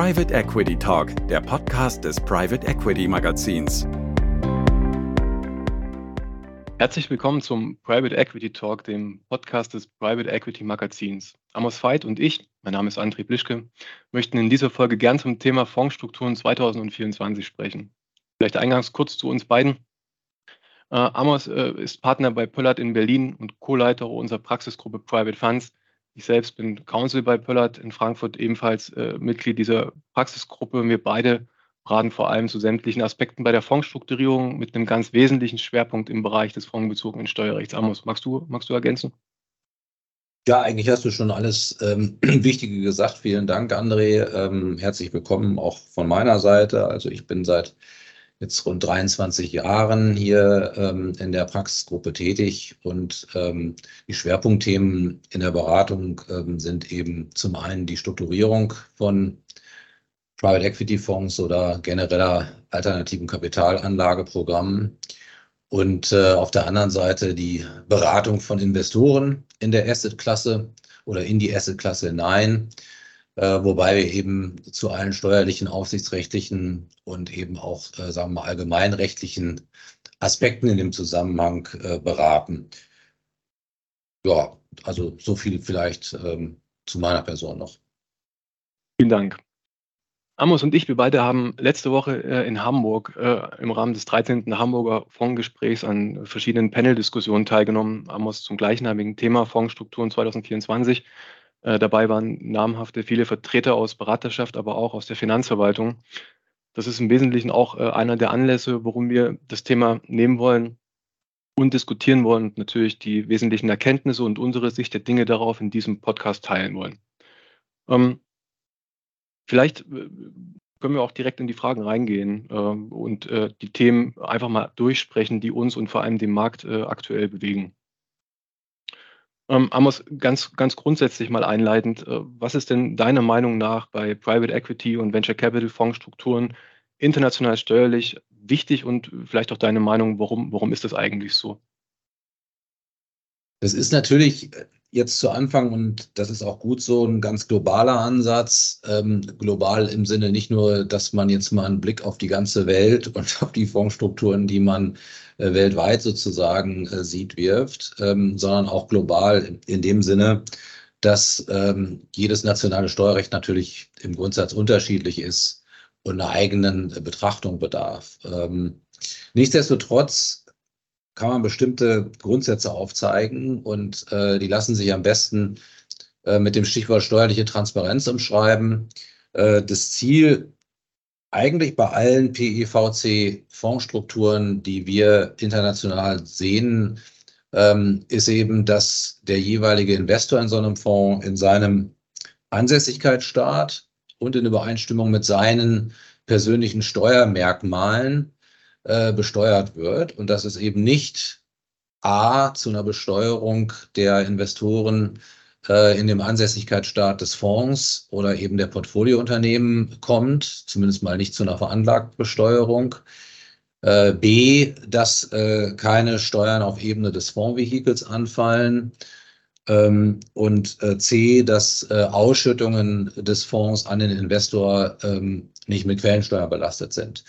Private Equity Talk, der Podcast des Private Equity Magazins. Herzlich willkommen zum Private Equity Talk, dem Podcast des Private Equity Magazins. Amos Veit und ich, mein Name ist André Blischke, möchten in dieser Folge gern zum Thema Fondsstrukturen 2024 sprechen. Vielleicht eingangs kurz zu uns beiden. Äh, Amos äh, ist Partner bei Pöllert in Berlin und Co-Leiter unserer Praxisgruppe Private Funds. Ich selbst bin Counsel bei Pöllert in Frankfurt, ebenfalls äh, Mitglied dieser Praxisgruppe. Wir beide beraten vor allem zu sämtlichen Aspekten bei der Fondsstrukturierung mit einem ganz wesentlichen Schwerpunkt im Bereich des fondsbezogenen Steuerrechts. Amos, magst du, magst du ergänzen? Ja, eigentlich hast du schon alles ähm, Wichtige gesagt. Vielen Dank, André. Ähm, herzlich willkommen auch von meiner Seite. Also ich bin seit jetzt rund 23 Jahren hier ähm, in der Praxisgruppe tätig und ähm, die Schwerpunktthemen in der Beratung ähm, sind eben zum einen die Strukturierung von Private Equity Fonds oder genereller alternativen Kapitalanlageprogrammen und äh, auf der anderen Seite die Beratung von Investoren in der Asset-Klasse oder in die Asset-Klasse hinein wobei wir eben zu allen steuerlichen, aufsichtsrechtlichen und eben auch, äh, sagen wir mal, allgemeinrechtlichen Aspekten in dem Zusammenhang äh, beraten. Ja, also so viel vielleicht ähm, zu meiner Person noch. Vielen Dank. Amos und ich, wir beide haben letzte Woche äh, in Hamburg äh, im Rahmen des 13. Hamburger Fondsgesprächs an verschiedenen Panel-Diskussionen teilgenommen. Amos zum gleichnamigen Thema Fondsstrukturen 2024 äh, dabei waren namhafte, viele Vertreter aus Beraterschaft, aber auch aus der Finanzverwaltung. Das ist im Wesentlichen auch äh, einer der Anlässe, warum wir das Thema nehmen wollen und diskutieren wollen und natürlich die wesentlichen Erkenntnisse und unsere Sicht der Dinge darauf in diesem Podcast teilen wollen. Ähm, vielleicht äh, können wir auch direkt in die Fragen reingehen äh, und äh, die Themen einfach mal durchsprechen, die uns und vor allem den Markt äh, aktuell bewegen. Ähm, Amos, ganz, ganz grundsätzlich mal einleitend, äh, was ist denn deiner Meinung nach bei Private Equity und Venture Capital Fondsstrukturen international steuerlich wichtig und vielleicht auch deine Meinung, warum, warum ist das eigentlich so? Das ist natürlich jetzt zu Anfang, und das ist auch gut so, ein ganz globaler Ansatz. Ähm, global im Sinne nicht nur, dass man jetzt mal einen Blick auf die ganze Welt und auf die Fondsstrukturen, die man äh, weltweit sozusagen äh, sieht, wirft, ähm, sondern auch global in dem Sinne, dass ähm, jedes nationale Steuerrecht natürlich im Grundsatz unterschiedlich ist und einer eigenen Betrachtung bedarf. Ähm, nichtsdestotrotz kann man bestimmte Grundsätze aufzeigen und äh, die lassen sich am besten äh, mit dem Stichwort steuerliche Transparenz umschreiben. Äh, das Ziel eigentlich bei allen PEVC-Fondsstrukturen, die wir international sehen, ähm, ist eben, dass der jeweilige Investor in so einem Fonds in seinem Ansässigkeitsstaat und in Übereinstimmung mit seinen persönlichen Steuermerkmalen äh, besteuert wird und dass es eben nicht A zu einer Besteuerung der Investoren äh, in dem Ansässigkeitsstaat des Fonds oder eben der Portfoliounternehmen kommt, zumindest mal nicht zu einer Veranlagtbesteuerung. Äh, B, dass keine Steuern auf Ebene des Fondsvehikels anfallen. Ähm, und C, dass Ausschüttungen des Fonds an den Investor ähm, nicht mit Quellensteuer belastet sind.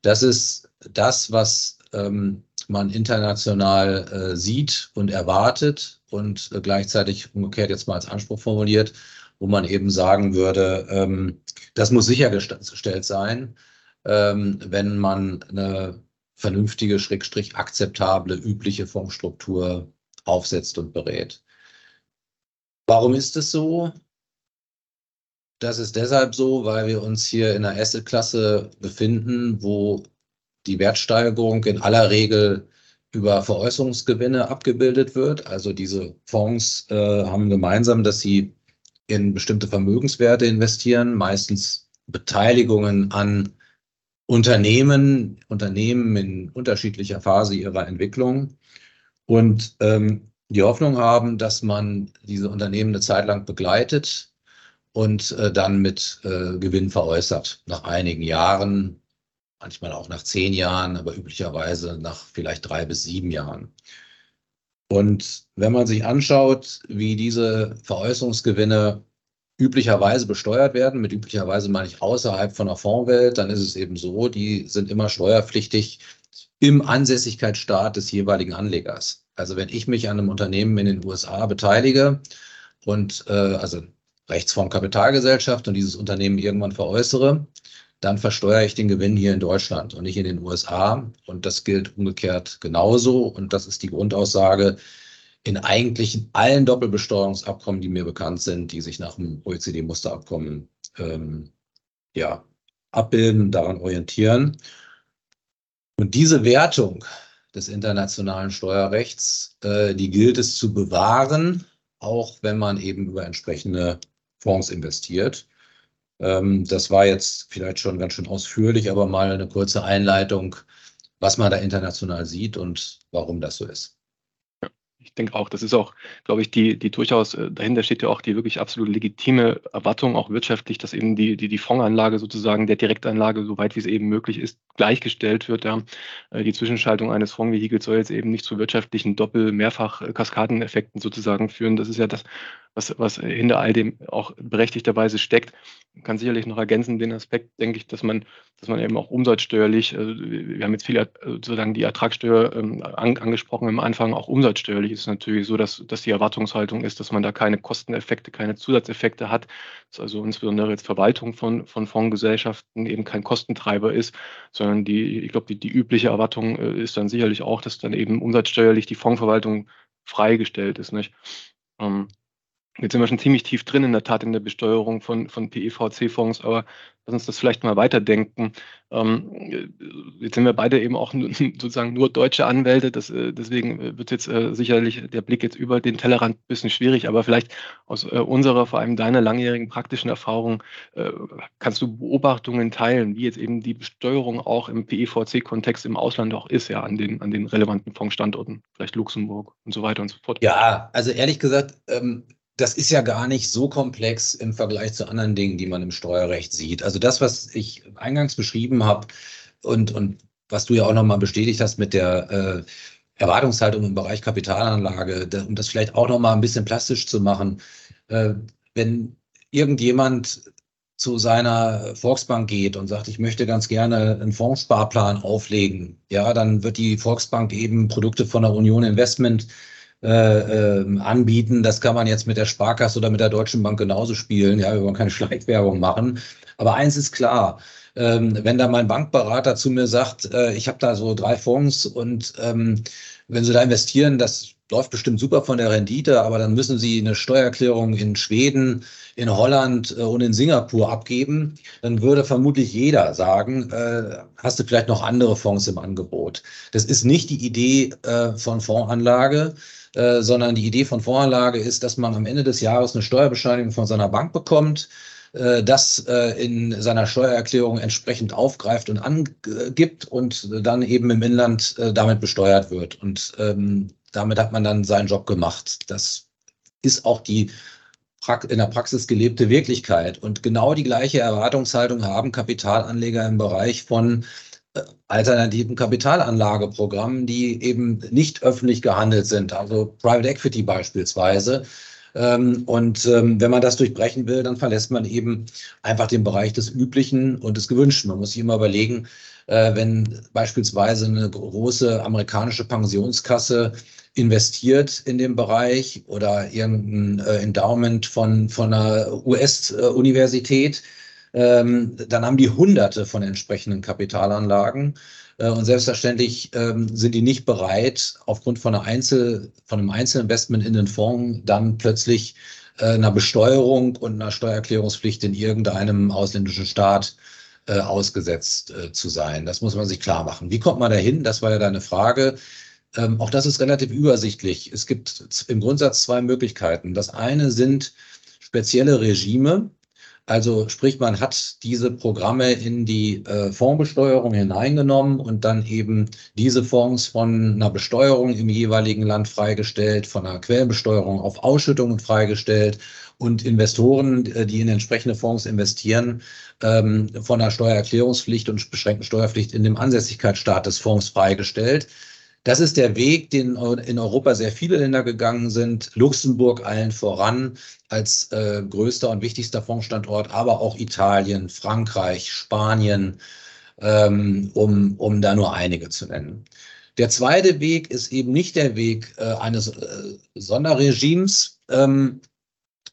Das ist das, was ähm, man international äh, sieht und erwartet und äh, gleichzeitig umgekehrt jetzt mal als Anspruch formuliert, wo man eben sagen würde, ähm, das muss sichergestellt sein, ähm, wenn man eine vernünftige, schrägstrich akzeptable, übliche Fondsstruktur aufsetzt und berät. Warum ist es so? Das ist deshalb so, weil wir uns hier in einer Asset-Klasse befinden, wo die Wertsteigerung in aller Regel über Veräußerungsgewinne abgebildet wird. Also diese Fonds äh, haben gemeinsam, dass sie in bestimmte Vermögenswerte investieren, meistens Beteiligungen an Unternehmen, Unternehmen in unterschiedlicher Phase ihrer Entwicklung und ähm, die Hoffnung haben, dass man diese Unternehmen eine Zeit lang begleitet und äh, dann mit äh, Gewinn veräußert. Nach einigen Jahren, manchmal auch nach zehn Jahren, aber üblicherweise nach vielleicht drei bis sieben Jahren. Und wenn man sich anschaut, wie diese Veräußerungsgewinne üblicherweise besteuert werden. Mit üblicherweise meine ich außerhalb von der Fondswelt. Dann ist es eben so, die sind immer steuerpflichtig im Ansässigkeitsstaat des jeweiligen Anlegers. Also wenn ich mich an einem Unternehmen in den USA beteilige und äh, also Rechtsform Kapitalgesellschaft und dieses Unternehmen irgendwann veräußere, dann versteuere ich den Gewinn hier in Deutschland und nicht in den USA. Und das gilt umgekehrt genauso. Und das ist die Grundaussage in eigentlich allen Doppelbesteuerungsabkommen, die mir bekannt sind, die sich nach dem OECD-Musterabkommen ähm, ja, abbilden, daran orientieren. Und diese Wertung des internationalen Steuerrechts, äh, die gilt es zu bewahren, auch wenn man eben über entsprechende Fonds investiert. Ähm, das war jetzt vielleicht schon ganz schön ausführlich, aber mal eine kurze Einleitung, was man da international sieht und warum das so ist. Ich denke auch, das ist auch, glaube ich, die, die durchaus, äh, dahinter steht ja auch die wirklich absolut legitime Erwartung, auch wirtschaftlich, dass eben die, die, die Fondsanlage sozusagen der Direktanlage, soweit wie es eben möglich ist, gleichgestellt wird. Ja. Äh, die Zwischenschaltung eines Fondsvehikels soll jetzt eben nicht zu wirtschaftlichen Doppel-, mehrfach Kaskadeneffekten sozusagen führen. Das ist ja das, was, was hinter all dem auch berechtigterweise steckt. Man kann sicherlich noch ergänzen den Aspekt, denke ich, dass man, dass man eben auch umsatzsteuerlich, also wir haben jetzt viel sozusagen die Ertragssteuer ähm, an, angesprochen im Anfang, auch umsatzsteuerlich ist es natürlich so, dass, dass die Erwartungshaltung ist, dass man da keine Kosteneffekte, keine Zusatzeffekte hat, dass also insbesondere jetzt Verwaltung von, von Fondsgesellschaften eben kein Kostentreiber ist, sondern die, ich glaube, die, die übliche Erwartung äh, ist dann sicherlich auch, dass dann eben umsatzsteuerlich die Fondsverwaltung freigestellt ist. Nicht? Ähm, Jetzt sind wir schon ziemlich tief drin in der Tat in der Besteuerung von, von PEVC-Fonds, aber lass uns das vielleicht mal weiterdenken. Ähm, jetzt sind wir beide eben auch sozusagen nur deutsche Anwälte, das, äh, deswegen wird jetzt äh, sicherlich der Blick jetzt über den Tellerrand ein bisschen schwierig, aber vielleicht aus äh, unserer, vor allem deiner langjährigen praktischen Erfahrung, äh, kannst du Beobachtungen teilen, wie jetzt eben die Besteuerung auch im PEVC-Kontext im Ausland auch ist, ja, an den, an den relevanten Fondsstandorten, vielleicht Luxemburg und so weiter und so fort. Ja, also ehrlich gesagt, ähm das ist ja gar nicht so komplex im Vergleich zu anderen Dingen, die man im Steuerrecht sieht. Also das, was ich eingangs beschrieben habe und, und was du ja auch nochmal bestätigt hast mit der äh, Erwartungshaltung im Bereich Kapitalanlage, da, um das vielleicht auch nochmal ein bisschen plastisch zu machen. Äh, wenn irgendjemand zu seiner Volksbank geht und sagt, ich möchte ganz gerne einen Fondssparplan auflegen, ja, dann wird die Volksbank eben Produkte von der Union Investment äh, äh, anbieten. Das kann man jetzt mit der Sparkasse oder mit der Deutschen Bank genauso spielen. Ja, wir wollen keine Schleichwerbung machen. Aber eins ist klar, ähm, wenn da mein Bankberater zu mir sagt, äh, ich habe da so drei Fonds und ähm, wenn Sie da investieren, das läuft bestimmt super von der Rendite, aber dann müssen Sie eine Steuererklärung in Schweden, in Holland äh, und in Singapur abgeben. Dann würde vermutlich jeder sagen, äh, hast du vielleicht noch andere Fonds im Angebot. Das ist nicht die Idee äh, von Fondsanlage. Äh, sondern die Idee von Voranlage ist, dass man am Ende des Jahres eine Steuerbescheinigung von seiner Bank bekommt, äh, das äh, in seiner Steuererklärung entsprechend aufgreift und angibt und dann eben im Inland damit besteuert wird. Und ähm, damit hat man dann seinen Job gemacht. Das ist auch die in der Praxis gelebte Wirklichkeit. Und genau die gleiche Erwartungshaltung haben Kapitalanleger im Bereich von alternativen Kapitalanlageprogrammen, die eben nicht öffentlich gehandelt sind, also Private Equity beispielsweise. Ähm, und ähm, wenn man das durchbrechen will, dann verlässt man eben einfach den Bereich des Üblichen und des Gewünschten. Man muss sich immer überlegen, äh, wenn beispielsweise eine große amerikanische Pensionskasse investiert in den Bereich oder irgendein äh, Endowment von, von einer US-Universität, ähm, dann haben die Hunderte von entsprechenden Kapitalanlagen. Äh, und selbstverständlich ähm, sind die nicht bereit, aufgrund von, einer Einzel, von einem Einzelinvestment in den Fonds dann plötzlich äh, einer Besteuerung und einer Steuererklärungspflicht in irgendeinem ausländischen Staat äh, ausgesetzt äh, zu sein. Das muss man sich klar machen. Wie kommt man dahin? Das war ja deine Frage. Ähm, auch das ist relativ übersichtlich. Es gibt im Grundsatz zwei Möglichkeiten. Das eine sind spezielle Regime, also sprich, man hat diese Programme in die äh, Fondsbesteuerung hineingenommen und dann eben diese Fonds von einer Besteuerung im jeweiligen Land freigestellt, von einer Quellenbesteuerung auf Ausschüttungen freigestellt und Investoren, äh, die in entsprechende Fonds investieren, ähm, von einer Steuererklärungspflicht und beschränkten Steuerpflicht in dem Ansässigkeitsstaat des Fonds freigestellt. Das ist der Weg, den in Europa sehr viele Länder gegangen sind. Luxemburg allen voran als äh, größter und wichtigster Fondsstandort, aber auch Italien, Frankreich, Spanien, ähm, um, um da nur einige zu nennen. Der zweite Weg ist eben nicht der Weg äh, eines äh, Sonderregimes, ähm,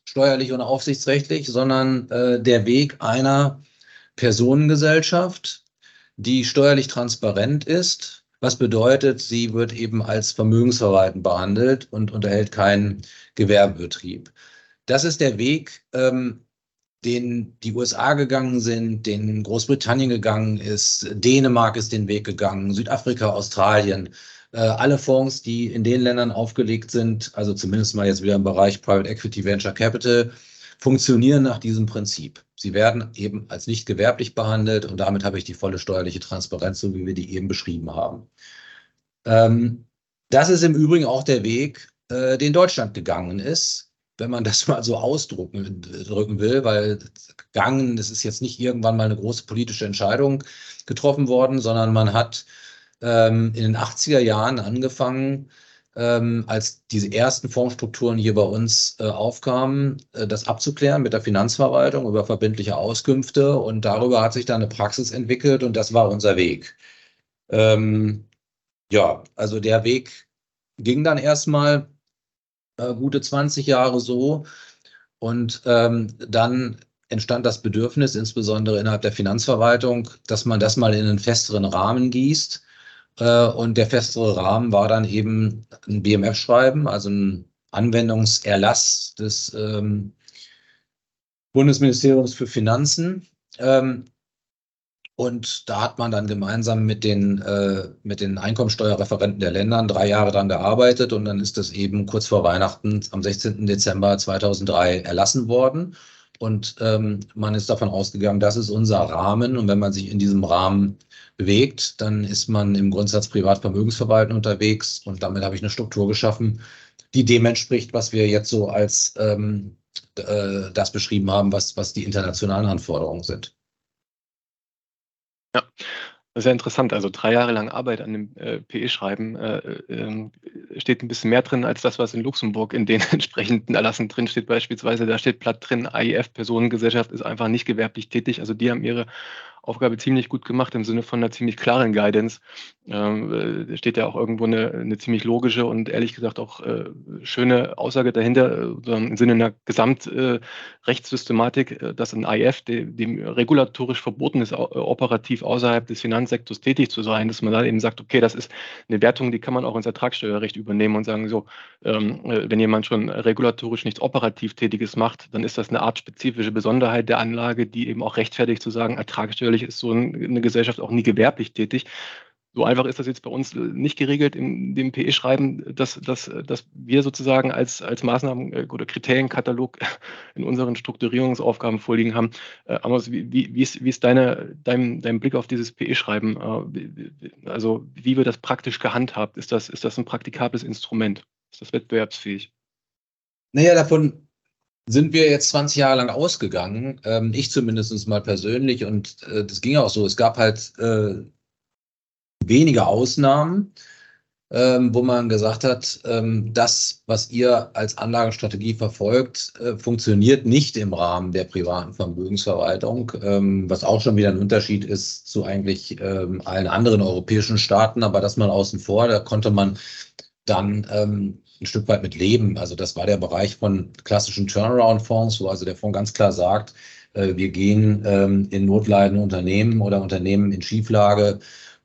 steuerlich und aufsichtsrechtlich, sondern äh, der Weg einer Personengesellschaft, die steuerlich transparent ist, was bedeutet, sie wird eben als vermögensverwaltend behandelt und unterhält keinen Gewerbebetrieb. Das ist der Weg, ähm, den die USA gegangen sind, den Großbritannien gegangen ist, Dänemark ist den Weg gegangen, Südafrika, Australien. Äh, alle Fonds, die in den Ländern aufgelegt sind, also zumindest mal jetzt wieder im Bereich Private Equity Venture Capital, funktionieren nach diesem Prinzip. Sie werden eben als nicht gewerblich behandelt und damit habe ich die volle steuerliche Transparenz, so wie wir die eben beschrieben haben. Ähm, das ist im Übrigen auch der Weg, äh, den Deutschland gegangen ist wenn man das mal so ausdrücken drücken will, weil gegangen, das ist jetzt nicht irgendwann mal eine große politische Entscheidung getroffen worden, sondern man hat ähm, in den 80er Jahren angefangen, ähm, als diese ersten Fondsstrukturen hier bei uns äh, aufkamen, äh, das abzuklären mit der Finanzverwaltung über verbindliche Auskünfte und darüber hat sich dann eine Praxis entwickelt und das war unser Weg. Ähm, ja, also der Weg ging dann erstmal äh, gute 20 Jahre so. Und ähm, dann entstand das Bedürfnis, insbesondere innerhalb der Finanzverwaltung, dass man das mal in einen festeren Rahmen gießt. Äh, und der festere Rahmen war dann eben ein BMF-Schreiben, also ein Anwendungserlass des ähm, Bundesministeriums für Finanzen. Ähm, und da hat man dann gemeinsam mit den, äh, mit den Einkommensteuerreferenten der Länder drei Jahre dran gearbeitet und dann ist das eben kurz vor Weihnachten am 16. Dezember 2003 erlassen worden. Und ähm, man ist davon ausgegangen, das ist unser Rahmen. Und wenn man sich in diesem Rahmen bewegt, dann ist man im Grundsatz Privatvermögensverwalten unterwegs. Und damit habe ich eine Struktur geschaffen, die dem entspricht, was wir jetzt so als ähm, äh, das beschrieben haben, was, was die internationalen Anforderungen sind. Ja, das ist ja interessant. Also drei Jahre lang Arbeit an dem äh, PE-Schreiben äh, äh, steht ein bisschen mehr drin als das, was in Luxemburg in den entsprechenden Erlassen drin steht. Beispielsweise, da steht platt drin, AIF, Personengesellschaft, ist einfach nicht gewerblich tätig. Also die haben ihre Aufgabe ziemlich gut gemacht im Sinne von einer ziemlich klaren Guidance. Ähm, äh, steht ja auch irgendwo eine, eine, ziemlich logische und ehrlich gesagt auch äh, schöne Aussage dahinter, äh, im Sinne einer Gesamtrechtssystematik, äh, dass ein IF, dem, dem regulatorisch verboten ist, operativ außerhalb des Finanzsektors tätig zu sein, dass man da eben sagt, okay, das ist eine Wertung, die kann man auch ins Ertragssteuerrecht übernehmen und sagen, so, ähm, äh, wenn jemand schon regulatorisch nichts operativ Tätiges macht, dann ist das eine Art spezifische Besonderheit der Anlage, die eben auch rechtfertigt zu sagen, ertragssteuerlich natürlich ist so eine Gesellschaft auch nie gewerblich tätig. So einfach ist das jetzt bei uns äh, nicht geregelt in dem PE-Schreiben, dass, dass, dass wir sozusagen als, als Maßnahmen- äh, oder Kriterienkatalog in unseren Strukturierungsaufgaben vorliegen haben. Äh, Amos, wie, wie, ist, wie ist deine, dein, dein Blick auf dieses PE-Schreiben? Also wie wird das praktisch gehandhabt? Ist das, ist das ein praktikables Instrument? Ist das wettbewerbsfähig? Naja, davon sind wir jetzt 20 Jahre lang ausgegangen, ähm, ich zumindest mal persönlich, und äh, das ging auch so. Es gab halt äh, wenige Ausnahmen, ähm, wo man gesagt hat, ähm, das, was ihr als Anlagestrategie verfolgt, äh, funktioniert nicht im Rahmen der privaten Vermögensverwaltung, ähm, was auch schon wieder ein Unterschied ist zu eigentlich ähm, allen anderen europäischen Staaten, aber das mal außen vor, da konnte man dann ähm, ein Stück weit mit leben. Also das war der Bereich von klassischen Turnaround-Fonds, wo also der Fonds ganz klar sagt, äh, wir gehen ähm, in notleidende Unternehmen oder Unternehmen in Schieflage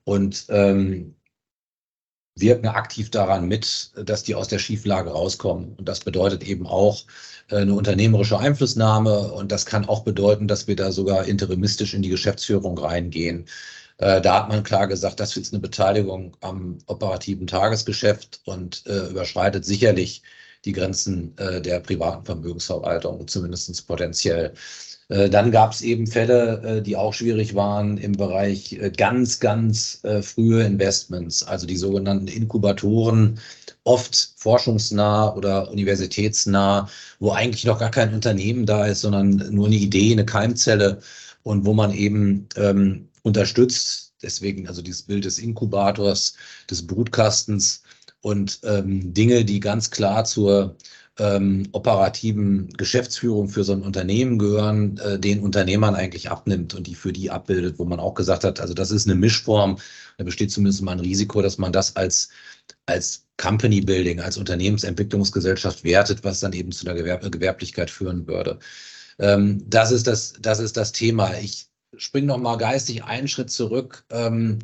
und ähm, wirken aktiv daran mit, dass die aus der Schieflage rauskommen. Und das bedeutet eben auch äh, eine unternehmerische Einflussnahme. Und das kann auch bedeuten, dass wir da sogar interimistisch in die Geschäftsführung reingehen. Äh, da hat man klar gesagt, das ist eine Beteiligung am operativen Tagesgeschäft und äh, überschreitet sicherlich die Grenzen äh, der privaten Vermögensverwaltung, zumindest potenziell. Äh, dann gab es eben Fälle, äh, die auch schwierig waren im Bereich ganz, ganz frühe Investments, also die sogenannten Inkubatoren, oft forschungsnah oder universitätsnah, wo eigentlich noch gar kein Unternehmen da ist, sondern nur eine Idee, eine Keimzelle und wo man eben ähm, unterstützt deswegen also dieses Bild des Inkubators, des Brutkastens und ähm, Dinge, die ganz klar zur ähm, operativen Geschäftsführung für so ein Unternehmen gehören, äh, den Unternehmern eigentlich abnimmt und die für die abbildet, wo man auch gesagt hat, also das ist eine Mischform. Da besteht zumindest mal ein Risiko, dass man das als, als Company Building, als Unternehmensentwicklungsgesellschaft wertet, was dann eben zu einer Gewerb Gewerblichkeit führen würde. Ähm, das, ist das, das ist das Thema. Ich springe noch mal geistig einen Schritt zurück. Ähm,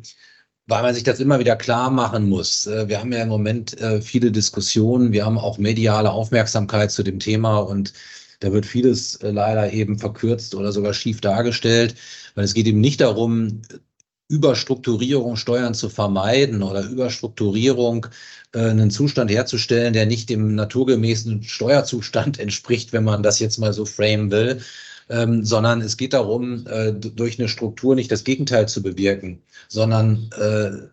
weil man sich das immer wieder klar machen muss. Äh, wir haben ja im Moment äh, viele Diskussionen, wir haben auch mediale Aufmerksamkeit zu dem Thema und da wird vieles äh, leider eben verkürzt oder sogar schief dargestellt, weil es geht eben nicht darum, Überstrukturierung Steuern zu vermeiden oder Überstrukturierung einen Zustand herzustellen, der nicht dem naturgemäßen Steuerzustand entspricht, wenn man das jetzt mal so framen will, ähm, sondern es geht darum, äh, durch eine Struktur nicht das Gegenteil zu bewirken, sondern äh,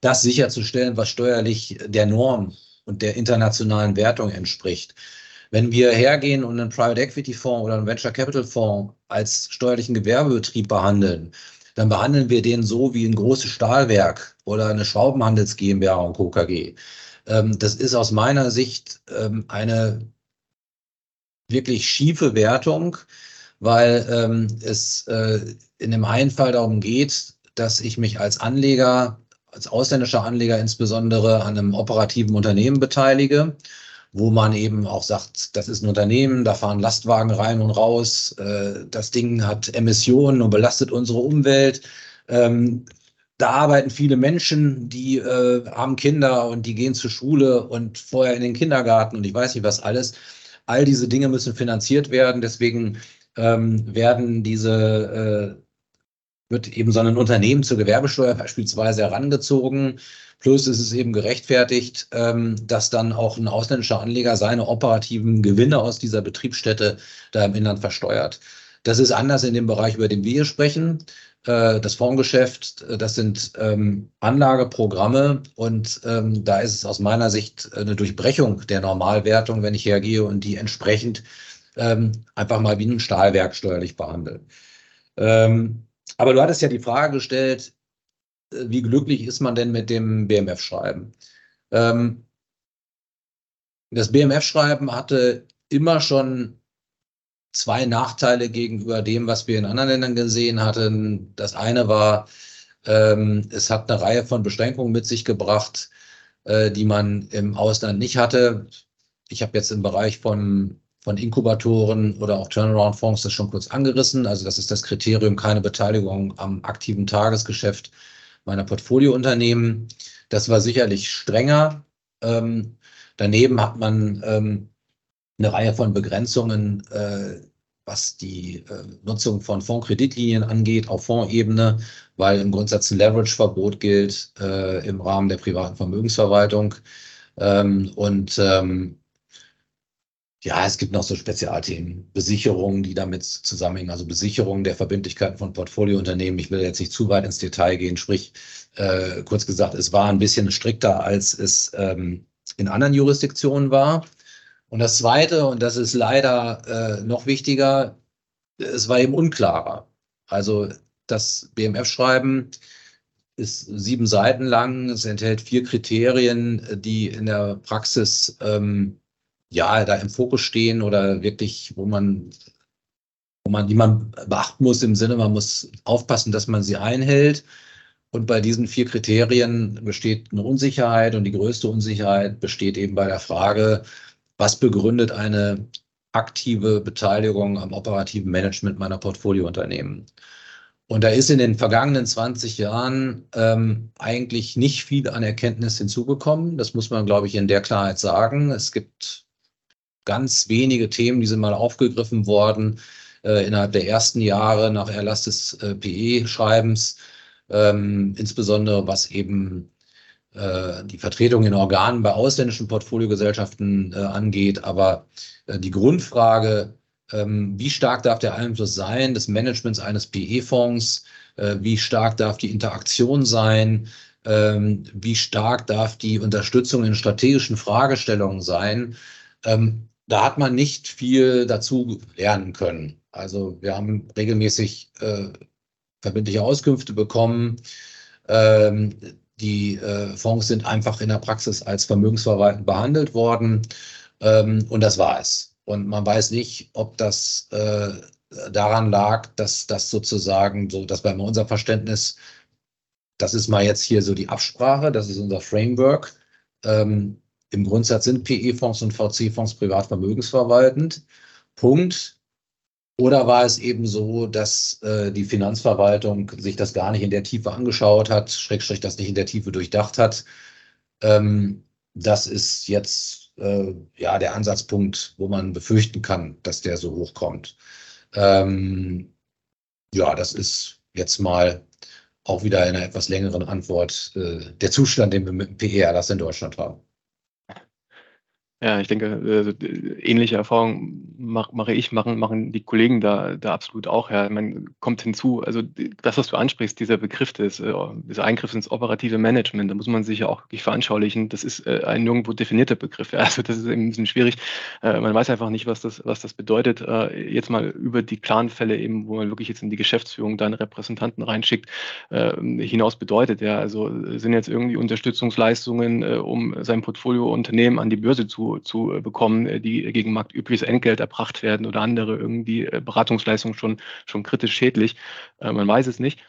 das sicherzustellen, was steuerlich der Norm und der internationalen Wertung entspricht. Wenn wir hergehen und einen Private Equity Fonds oder einen Venture Capital Fonds als steuerlichen Gewerbebetrieb behandeln, dann behandeln wir den so wie ein großes Stahlwerk oder eine Schraubenhandels GmbH und Co. KG. Ähm, das ist aus meiner Sicht ähm, eine wirklich schiefe Wertung, weil ähm, es äh, in dem einen Fall darum geht, dass ich mich als Anleger, als ausländischer Anleger insbesondere an einem operativen Unternehmen beteilige, wo man eben auch sagt, das ist ein Unternehmen, da fahren Lastwagen rein und raus, äh, das Ding hat Emissionen und belastet unsere Umwelt. Ähm, da arbeiten viele Menschen, die äh, haben Kinder und die gehen zur Schule und vorher in den Kindergarten und ich weiß nicht was alles. All diese Dinge müssen finanziert werden. Deswegen ähm, werden diese, äh, wird eben so ein Unternehmen zur Gewerbesteuer beispielsweise herangezogen. Plus ist es eben gerechtfertigt, ähm, dass dann auch ein ausländischer Anleger seine operativen Gewinne aus dieser Betriebsstätte da im Inland versteuert. Das ist anders in dem Bereich, über den wir hier sprechen. Äh, das Fondsgeschäft, äh, das sind ähm, Anlageprogramme und ähm, da ist es aus meiner Sicht eine Durchbrechung der Normalwertung, wenn ich hergehe und die entsprechend ähm, einfach mal wie ein Stahlwerk steuerlich behandeln. Ähm, aber du hattest ja die Frage gestellt, äh, wie glücklich ist man denn mit dem BMF-Schreiben? Ähm, das BMF-Schreiben hatte immer schon zwei Nachteile gegenüber dem, was wir in anderen Ländern gesehen hatten. Das eine war, ähm, es hat eine Reihe von Beschränkungen mit sich gebracht, äh, die man im Ausland nicht hatte. Ich habe jetzt im Bereich von von Inkubatoren oder auch Turnaround-Fonds das schon kurz angerissen. Also das ist das Kriterium, keine Beteiligung am aktiven Tagesgeschäft meiner Portfoliounternehmen. Das war sicherlich strenger. Ähm, daneben hat man ähm, eine Reihe von Begrenzungen, äh, was die äh, Nutzung von Fondskreditlinien angeht, auf Fondsebene, weil im Grundsatz ein Leverage-Verbot gilt äh, im Rahmen der privaten Vermögensverwaltung. Ähm, und ähm, ja, es gibt noch so Spezialthemen, Besicherungen, die damit zusammenhängen, also Besicherungen der Verbindlichkeiten von Portfoliounternehmen. Ich will jetzt nicht zu weit ins Detail gehen, sprich, äh, kurz gesagt, es war ein bisschen strikter, als es ähm, in anderen Jurisdiktionen war. Und das Zweite, und das ist leider äh, noch wichtiger, es war eben unklarer. Also das BMF-Schreiben ist sieben Seiten lang, es enthält vier Kriterien, die in der Praxis ähm, ja da im Fokus stehen oder wirklich, wo man, wo man, die man beachten muss im Sinne, man muss aufpassen, dass man sie einhält. Und bei diesen vier Kriterien besteht eine Unsicherheit und die größte Unsicherheit besteht eben bei der Frage, was begründet eine aktive Beteiligung am operativen Management meiner Portfoliounternehmen? Und da ist in den vergangenen 20 Jahren ähm, eigentlich nicht viel an Erkenntnis hinzugekommen. Das muss man, glaube ich, in der Klarheit sagen. Es gibt ganz wenige Themen, die sind mal aufgegriffen worden äh, innerhalb der ersten Jahre nach Erlass des äh, PE-Schreibens, ähm, insbesondere was eben äh, die Vertretung in Organen bei ausländischen Portfoliogesellschaften äh, angeht. Aber äh, die Grundfrage, ähm, wie stark darf der Einfluss sein des Managements eines PE-Fonds? Wie stark darf die Interaktion sein? Ähm, wie stark darf die Unterstützung in strategischen Fragestellungen sein? Da hat man nicht viel dazu lernen können. Also wir haben regelmäßig äh, verbindliche Auskünfte bekommen. Ähm, die äh, Fonds sind einfach in der Praxis als vermögensverwaltend behandelt worden ähm, und das war es. Und man weiß nicht, ob das äh, daran lag, dass das sozusagen so, das war immer unser Verständnis, das ist mal jetzt hier so die Absprache, das ist unser Framework. Ähm, Im Grundsatz sind PE-Fonds und VC-Fonds privat vermögensverwaltend. Punkt. Oder war es eben so, dass äh, die Finanzverwaltung sich das gar nicht in der Tiefe angeschaut hat, Schrägstrich das nicht in der Tiefe durchdacht hat? Ähm, das ist jetzt äh, ja der Ansatzpunkt, wo man befürchten kann, dass der so hochkommt. Ähm, ja, das ist jetzt mal auch wieder in einer etwas längeren Antwort äh, der Zustand, den wir mit dem PE-Erlass in Deutschland haben. Ja, ich denke, äh, ähnliche Erfahrungen mache mach ich, machen, machen die Kollegen da, da absolut auch. Ja. Man kommt hinzu, also das, was du ansprichst, dieser Begriff des, äh, des Eingriffs ins operative Management, da muss man sich ja auch wirklich veranschaulichen. Das ist äh, ein nirgendwo definierter Begriff. Ja. Also das ist ein bisschen schwierig. Man weiß einfach nicht, was das, was das bedeutet. Jetzt mal über die Clan-Fälle eben, wo man wirklich jetzt in die Geschäftsführung dann Repräsentanten reinschickt, äh, hinaus bedeutet. Ja. Also sind jetzt irgendwie Unterstützungsleistungen, um sein Portfoliounternehmen an die Börse zu zu, äh, bekommen, äh, die gegen marktübliches Entgelt erbracht werden oder andere irgendwie äh, Beratungsleistungen schon, schon kritisch schädlich. Man weiß es nicht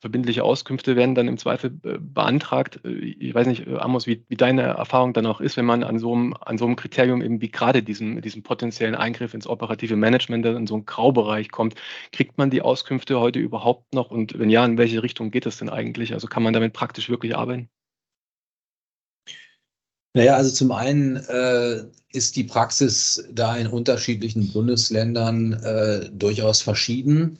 verbindliche Auskünfte werden dann im Zweifel beantragt. Ich weiß nicht, Amos, wie, wie, deine Erfahrung dann auch ist, wenn man an so einem, an so einem Kriterium eben wie gerade diesem, diesem potenziellen Eingriff ins operative Management in so einen Graubereich kommt. Kriegt man die Auskünfte heute überhaupt noch und wenn ja, in welche Richtung geht es denn eigentlich? Also kann man damit praktisch wirklich arbeiten? Naja, also zum einen äh, ist die Praxis da in unterschiedlichen Bundesländern äh, durchaus verschieden.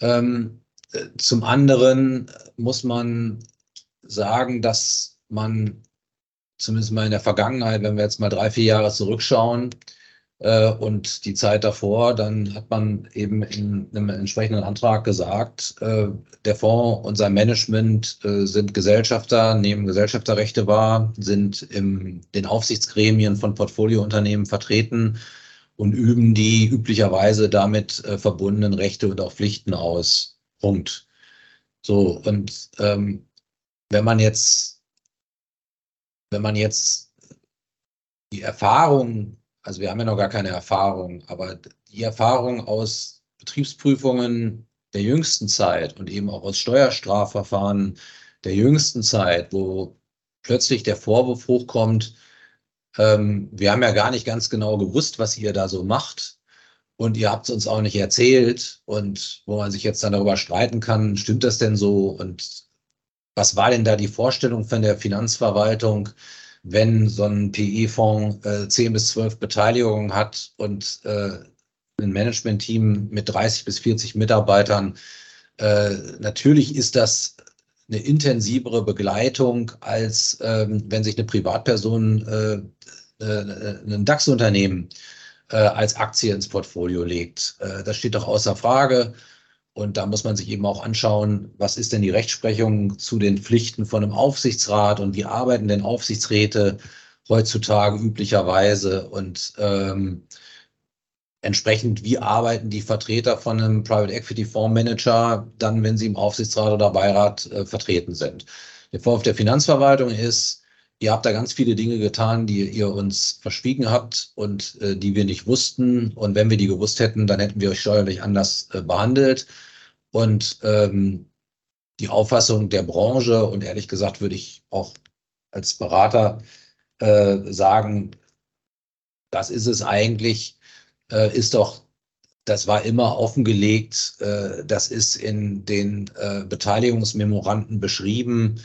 Ähm, äh, zum anderen muss man sagen, dass man zumindest mal in der Vergangenheit, wenn wir jetzt mal drei, vier Jahre zurückschauen, und die Zeit davor, dann hat man eben in einem entsprechenden Antrag gesagt, äh, der Fonds und sein Management äh, sind Gesellschafter, nehmen Gesellschafterrechte wahr, sind in den Aufsichtsgremien von Portfoliounternehmen vertreten und üben die üblicherweise damit verbundenen Rechte und auch Pflichten aus. Punkt. So, und ähm, wenn man jetzt, wenn man jetzt die Erfahrung also wir haben ja noch gar keine Erfahrung, aber die Erfahrung aus Betriebsprüfungen der jüngsten Zeit und eben auch aus Steuerstrafverfahren der jüngsten Zeit, wo plötzlich der Vorwurf hochkommt, ähm, wir haben ja gar nicht ganz genau gewusst, was ihr da so macht und ihr habt es uns auch nicht erzählt und wo man sich jetzt dann darüber streiten kann, stimmt das denn so und was war denn da die Vorstellung von der Finanzverwaltung? Wenn so ein PE-Fonds äh, 10 bis 12 Beteiligungen hat und äh, ein Management-Team mit 30 bis 40 Mitarbeitern, äh, natürlich ist das eine intensivere Begleitung, als ähm, wenn sich eine Privatperson, äh, äh, ein DAX-Unternehmen äh, als Aktie ins Portfolio legt. Äh, das steht doch außer Frage. Und da muss man sich eben auch anschauen, was ist denn die Rechtsprechung zu den Pflichten von einem Aufsichtsrat und wie arbeiten denn Aufsichtsräte heutzutage üblicherweise und ähm, entsprechend, wie arbeiten die Vertreter von einem Private Equity Fondsmanager dann, wenn sie im Aufsichtsrat oder Beirat äh, vertreten sind. Der Vorwurf der Finanzverwaltung ist, ihr habt da ganz viele Dinge getan, die ihr uns verschwiegen habt und äh, die wir nicht wussten. Und wenn wir die gewusst hätten, dann hätten wir euch steuerlich anders äh, behandelt. Und ähm, die Auffassung der Branche und ehrlich gesagt würde ich auch als Berater äh, sagen, das ist es eigentlich, äh, ist doch, das war immer offengelegt, äh, das ist in den äh, Beteiligungsmemoranden beschrieben.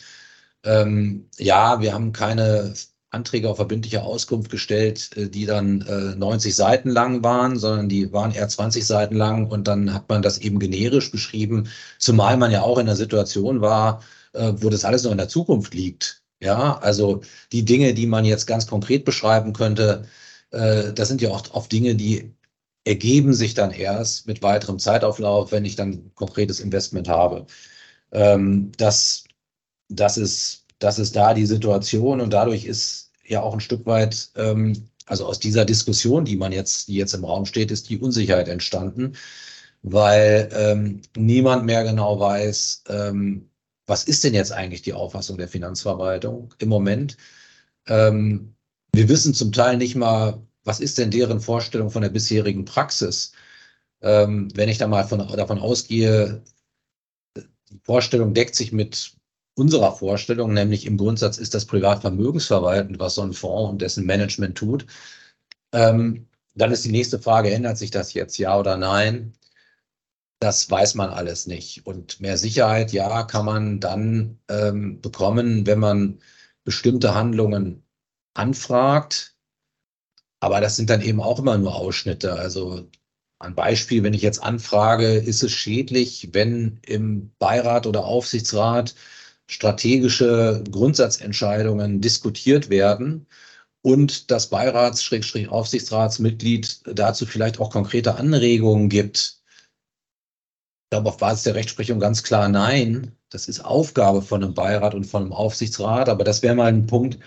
Ähm, ja, wir haben keine Anträge auf verbindliche Auskunft gestellt, äh, die dann äh, 90 Seiten lang waren, sondern die waren eher 20 Seiten lang und dann hat man das eben generisch beschrieben, zumal man ja auch in der Situation war, äh, wo das alles noch in der Zukunft liegt. Ja, also die Dinge, die man jetzt ganz konkret beschreiben könnte, äh, das sind ja auch oft Dinge, die ergeben sich dann erst mit weiterem Zeitauflauf, wenn ich dann konkretes Investment habe. Ähm, das, das ist das ist da die Situation und dadurch ist ja auch ein Stück weit, ähm, also aus dieser Diskussion, die man jetzt, die jetzt im Raum steht, ist die Unsicherheit entstanden, weil ähm, niemand mehr genau weiß, ähm, was ist denn jetzt eigentlich die Auffassung der Finanzverwaltung im Moment? Ähm, wir wissen zum Teil nicht mal, was ist denn deren Vorstellung von der bisherigen Praxis? Ähm, wenn ich da mal von, davon ausgehe, die Vorstellung deckt sich mit unserer Vorstellung, nämlich im Grundsatz ist das Privatvermögensverwalten, was so ein Fonds und dessen Management tut. Ähm, dann ist die nächste Frage, ändert sich das jetzt, ja oder nein? Das weiß man alles nicht. Und mehr Sicherheit, ja, kann man dann ähm, bekommen, wenn man bestimmte Handlungen anfragt. Aber das sind dann eben auch immer nur Ausschnitte. Also ein Beispiel, wenn ich jetzt anfrage, ist es schädlich, wenn im Beirat oder Aufsichtsrat strategische Grundsatzentscheidungen diskutiert werden und das Beirats-Aufsichtsratsmitglied dazu vielleicht auch konkrete Anregungen gibt. Ich glaube, auf Basis der Rechtsprechung ganz klar nein. Das ist Aufgabe von einem Beirat und von einem Aufsichtsrat, aber das wäre mal ein Punkt,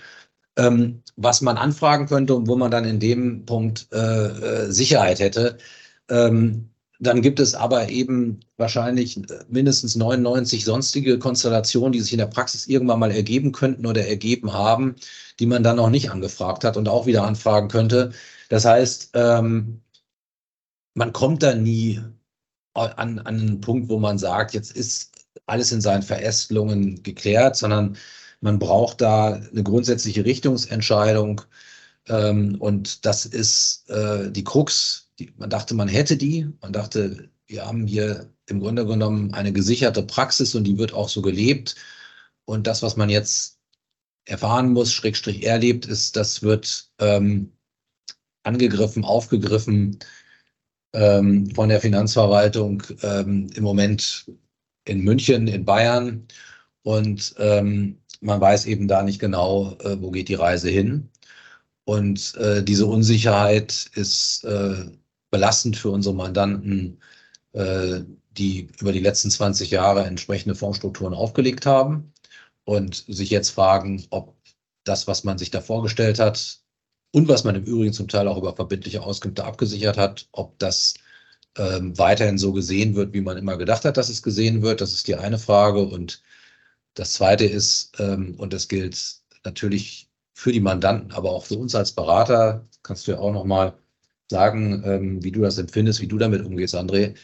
ähm, was man anfragen könnte und wo man dann in dem Punkt äh, äh Sicherheit hätte. Ähm, dann gibt es aber eben wahrscheinlich mindestens 99 sonstige Konstellationen, die sich in der Praxis irgendwann mal ergeben könnten oder ergeben haben, die man dann noch nicht angefragt hat und auch wieder anfragen könnte. Das heißt, ähm, man kommt da nie an, an einen Punkt, wo man sagt, jetzt ist alles in seinen Verästelungen geklärt, sondern man braucht da eine grundsätzliche Richtungsentscheidung. Ähm, und das ist äh, die Krux die, man dachte, man hätte die. Man dachte, wir haben hier im Grunde genommen eine gesicherte Praxis und die wird auch so gelebt. Und das, was man jetzt erfahren muss, Schrägstrich erlebt, ist, das wird ähm, angegriffen, aufgegriffen ähm, von der Finanzverwaltung ähm, im Moment in München, in Bayern. Und ähm, man weiß eben da nicht genau, äh, wo geht die Reise hin. Und äh, diese Unsicherheit ist äh, belastend für unsere Mandanten, äh, die über die letzten 20 Jahre entsprechende Fondsstrukturen aufgelegt haben und sich jetzt fragen, ob das, was man sich da vorgestellt hat und was man im Übrigen zum Teil auch über verbindliche Auskünfte abgesichert hat, ob das ähm, weiterhin so gesehen wird, wie man immer gedacht hat, dass es gesehen wird. Das ist die eine Frage. Und das zweite ist, ähm, und das gilt natürlich für die Mandanten, aber auch für uns als Berater, kannst du ja auch nochmal sagen, ähm, wie du das empfindest, wie du damit umgehst, André.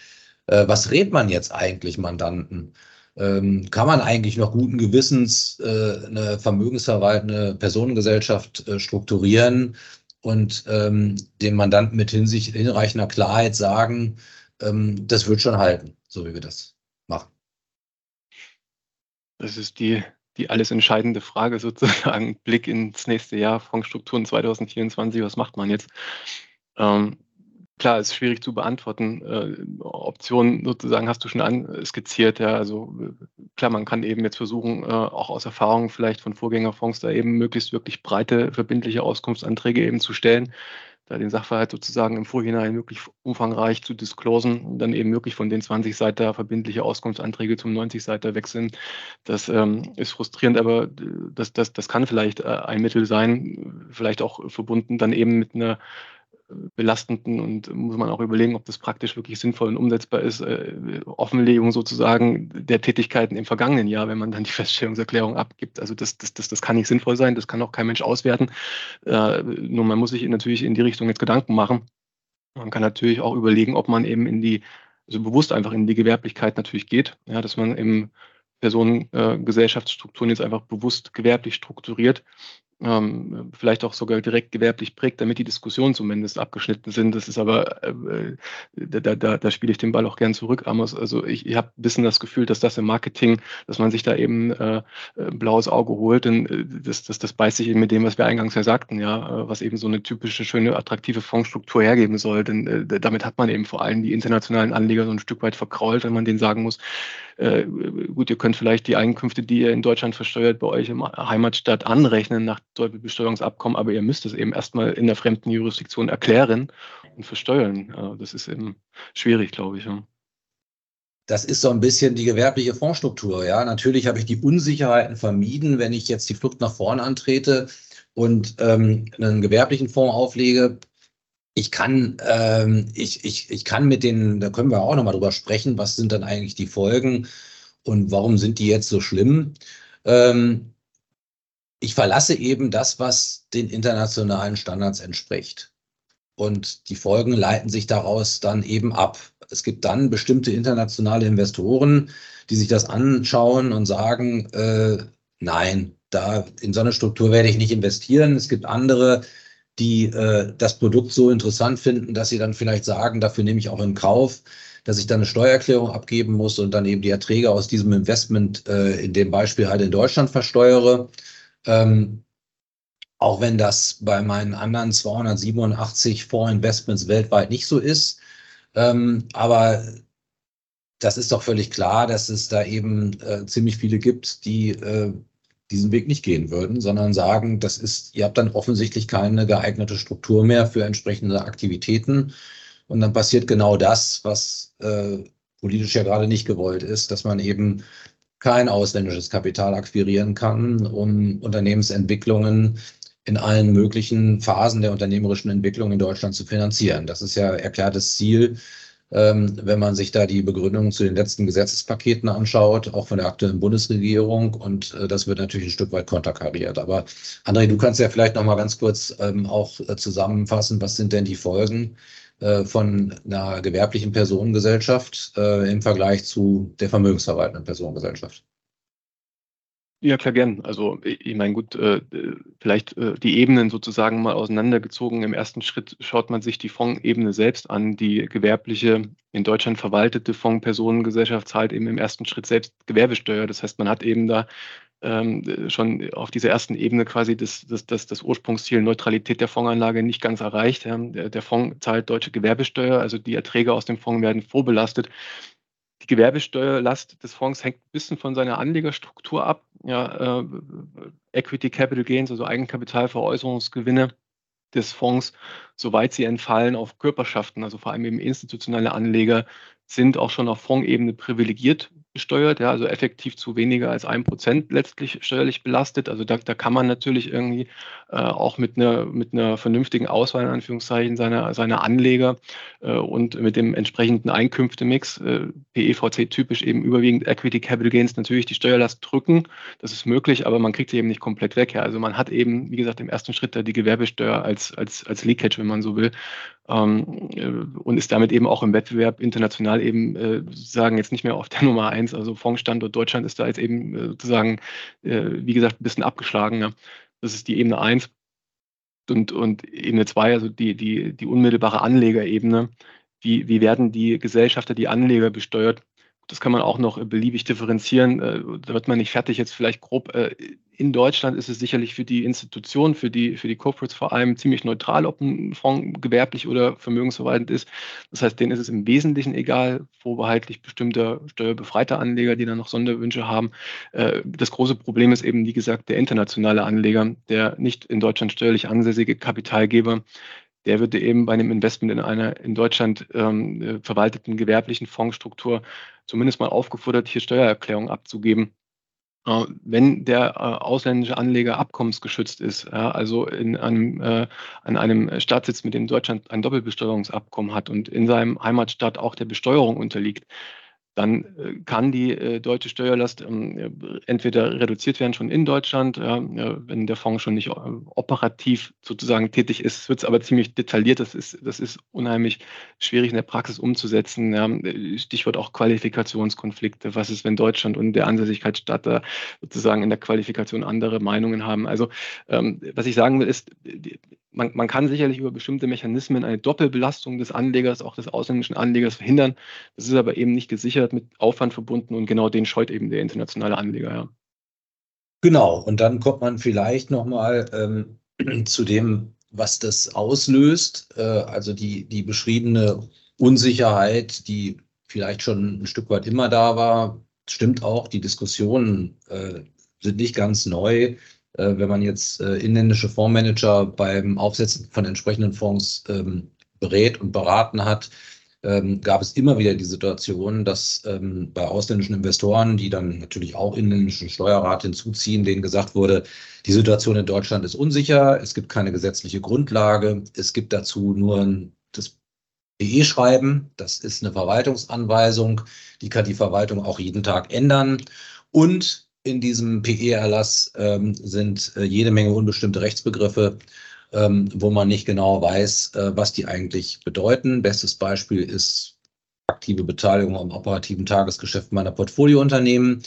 Äh, was rät man jetzt eigentlich Mandanten? Ähm, kann man eigentlich noch guten Gewissens äh, eine vermögensverwaltende Personengesellschaft äh, strukturieren und ähm, dem Mandanten mit Hinsicht hinreichender Klarheit sagen, ähm, das wird schon halten, so wie wir das machen? Das ist die, die alles entscheidende Frage sozusagen. Blick ins nächste Jahr, Fondsstrukturen 2024, was macht man jetzt? Ähm, klar, ist schwierig zu beantworten. Äh, Optionen sozusagen hast du schon an, skizziert. Ja, also klar, man kann eben jetzt versuchen, äh, auch aus Erfahrung vielleicht von Vorgängerfonds da eben möglichst wirklich breite, verbindliche Auskunftsanträge eben zu stellen, da den Sachverhalt sozusagen im Vorhinein wirklich umfangreich zu disclosen, dann eben wirklich von den 20 Seiter verbindliche Auskunftsanträge zum 90 Seiter wechseln. Das ähm, ist frustrierend, aber das, das, das kann vielleicht äh, ein Mittel sein, vielleicht auch verbunden dann eben mit einer belastenden und muss man auch überlegen, ob das praktisch wirklich sinnvoll und umsetzbar ist, äh, Offenlegung sozusagen der Tätigkeiten im vergangenen Jahr, wenn man dann die Feststellungserklärung abgibt. Also das, das, das, das kann nicht sinnvoll sein, das kann auch kein Mensch auswerten. Äh, nur man muss sich natürlich in die Richtung jetzt Gedanken machen. Man kann natürlich auch überlegen, ob man eben in die, also bewusst einfach in die Gewerblichkeit natürlich geht, ja, dass man eben Personengesellschaftsstrukturen äh, jetzt einfach bewusst gewerblich strukturiert ähm, vielleicht auch sogar direkt gewerblich prägt, damit die Diskussionen zumindest abgeschnitten sind. Das ist aber, äh, da, da, da spiele ich den Ball auch gern zurück, Amos. Also ich, ich habe ein bisschen das Gefühl, dass das im Marketing, dass man sich da eben äh, ein blaues Auge holt, denn äh, das, das, das beißt sich eben mit dem, was wir eingangs ja sagten, ja, äh, was eben so eine typische, schöne, attraktive Fondsstruktur hergeben soll. Denn äh, damit hat man eben vor allem die internationalen Anleger so ein Stück weit verkrault, wenn man denen sagen muss, äh, gut, ihr könnt vielleicht die Einkünfte, die ihr in Deutschland versteuert, bei euch im Heimatstaat anrechnen nach Doppelbesteuerungsabkommen, aber ihr müsst es eben erstmal in der fremden Jurisdiktion erklären und versteuern. Das ist eben schwierig, glaube ich. Das ist so ein bisschen die gewerbliche Fondsstruktur. Ja, natürlich habe ich die Unsicherheiten vermieden, wenn ich jetzt die Flucht nach vorn antrete und ähm, einen gewerblichen Fonds auflege. Ich kann, ähm, ich, ich, ich kann mit den, da können wir auch nochmal drüber sprechen, was sind dann eigentlich die Folgen und warum sind die jetzt so schlimm? Ähm, ich verlasse eben das, was den internationalen Standards entspricht. Und die Folgen leiten sich daraus dann eben ab. Es gibt dann bestimmte internationale Investoren, die sich das anschauen und sagen, äh, nein, da in so eine Struktur werde ich nicht investieren. Es gibt andere, die äh, das Produkt so interessant finden, dass sie dann vielleicht sagen, dafür nehme ich auch in Kauf, dass ich dann eine Steuererklärung abgeben muss und dann eben die Erträge aus diesem Investment äh, in dem Beispiel halt in Deutschland versteuere. Ähm, auch wenn das bei meinen anderen 287 Fondsinvestments weltweit nicht so ist. Ähm, aber das ist doch völlig klar, dass es da eben äh, ziemlich viele gibt, die äh, diesen Weg nicht gehen würden, sondern sagen, das ist, ihr habt dann offensichtlich keine geeignete Struktur mehr für entsprechende Aktivitäten. Und dann passiert genau das, was äh, politisch ja gerade nicht gewollt ist, dass man eben kein ausländisches Kapital akquirieren kann, um Unternehmensentwicklungen in allen möglichen Phasen der unternehmerischen Entwicklung in Deutschland zu finanzieren. Das ist ja erklärtes Ziel ähm, wenn man sich da die Begründungen zu den letzten Gesetzespaketen anschaut, auch von der aktuellen Bundesregierung. Und äh, das wird natürlich ein Stück weit konterkariert. Aber André, du kannst ja vielleicht noch mal ganz kurz ähm, auch äh, zusammenfassen, was sind denn die Folgen äh, von einer gewerblichen Personengesellschaft im Vergleich zu der vermögensverwaltenden Personengesellschaft? Ja, klar, gern. Also ich meine, gut, äh, vielleicht äh, die Ebenen sozusagen mal auseinandergezogen. Im ersten Schritt schaut man sich die Fondsebene selbst an. Die gewerbliche, in Deutschland verwaltete Fondspersonengesellschaft zahlt eben im ersten Schritt selbst Gewerbesteuer. Das heißt, man hat eben da ähm, schon auf dieser ersten Ebene quasi das, das, das, das Ursprungsziel Neutralität der Fondsanlage nicht ganz erreicht. Ja. Der, der Fonds zahlt deutsche Gewerbesteuer, also die Erträge aus dem Fonds werden vorbelastet. Die Gewerbesteuerlast des Fonds hängt ein bisschen von seiner Anlegerstruktur ab. Ja, äh, Equity Capital Gains, also Eigenkapitalveräußerungsgewinne des Fonds, soweit sie entfallen auf Körperschaften, also vor allem eben institutionelle Anleger, sind auch schon auf Fondsebene privilegiert besteuert, ja, also effektiv zu weniger als ein Prozent letztlich steuerlich belastet. Also da, da kann man natürlich irgendwie äh, auch mit einer, mit einer vernünftigen Auswahl in Anführungszeichen seiner, seiner Anleger äh, und mit dem entsprechenden Einkünftemix, äh, PEVC typisch eben überwiegend Equity Capital Gains, natürlich die Steuerlast drücken. Das ist möglich, aber man kriegt sie eben nicht komplett weg. Ja. Also man hat eben, wie gesagt, im ersten Schritt da die Gewerbesteuer als, als, als Leakage, wenn man so will ähm, äh, und ist damit eben auch im Wettbewerb international eben äh, sagen jetzt nicht mehr auf der Nummer eins. Also Fondsstandort Deutschland ist da jetzt eben äh, sozusagen, äh, wie gesagt, ein bisschen abgeschlagen. Ja. Das ist die Ebene eins und, und Ebene zwei, also die, die, die unmittelbare Anlegerebene. Wie, wie werden die Gesellschafter, die Anleger besteuert? Das kann man auch noch beliebig differenzieren. Äh, da wird man nicht fertig. Jetzt vielleicht grob äh, in Deutschland ist es sicherlich für die Institutionen, für die, für die Corporates vor allem ziemlich neutral, ob ein Fonds gewerblich oder vermögensverwaltend ist. Das heißt, denen ist es im Wesentlichen egal, vorbehaltlich bestimmter steuerbefreiter Anleger, die dann noch Sonderwünsche haben. Äh, das große Problem ist eben, wie gesagt, der internationale Anleger, der nicht in Deutschland steuerlich ansässige Kapitalgeber, der wird eben bei einem Investment in einer in Deutschland ähm, äh, verwalteten gewerblichen Fondsstruktur zumindest mal aufgefordert, hier Steuererklärungen abzugeben. Äh, wenn der äh, ausländische Anleger abkommensgeschützt ist, ja, also in einem, äh, an einem Staatssitz, mit dem Deutschland ein Doppelbesteuerungsabkommen hat und in seinem Heimatstaat auch der Besteuerung unterliegt, dann äh, kann die äh, deutsche Steuerlast ähm, entweder reduziert werden schon in Deutschland, wenn der Fonds schon nicht äh, operativ sozusagen tätig ist, wird es aber ziemlich detailliert. Das ist, das ist unheimlich schwierig in der Praxis umzusetzen. Stichwort auch Qualifikationskonflikte. Was ist, wenn Deutschland und der Ansässigkeitsstaat da sozusagen in der Qualifikation andere Meinungen haben? Also ähm, was ich sagen will, ist, man, man kann sicherlich über bestimmte Mechanismen eine Doppelbelastung des Anlegers, auch des ausländischen Anlegers verhindern. Das ist aber eben nicht gesichert, mit Aufwand verbunden und genau den scheut eben der internationale Anleger. Ja. Genau, und dann kommt man vielleicht nochmal ähm, zu dem, was das auslöst, äh, also die, die beschriebene Unsicherheit, die vielleicht schon ein Stück weit immer da war, stimmt auch, die Diskussionen äh, sind nicht ganz neu. Äh, wenn man jetzt äh, inländische Fondsmanager beim Aufsetzen von entsprechenden Fonds ähm, berät und beraten hat, ähm, gab es immer wieder die Situation, dass ähm, bei ausländischen Investoren, die dann natürlich auch inländischen Steuerrat hinzuziehen, denen gesagt wurde, die Situation in Deutschland ist unsicher, es gibt keine gesetzliche Grundlage, es gibt dazu nur das DE schreiben. Das ist eine Verwaltungsanweisung, die kann die Verwaltung auch jeden Tag ändern. Und in diesem PE-Erlass ähm, sind äh, jede Menge unbestimmte Rechtsbegriffe, ähm, wo man nicht genau weiß, äh, was die eigentlich bedeuten. Bestes Beispiel ist aktive Beteiligung am operativen Tagesgeschäft meiner Portfoliounternehmen,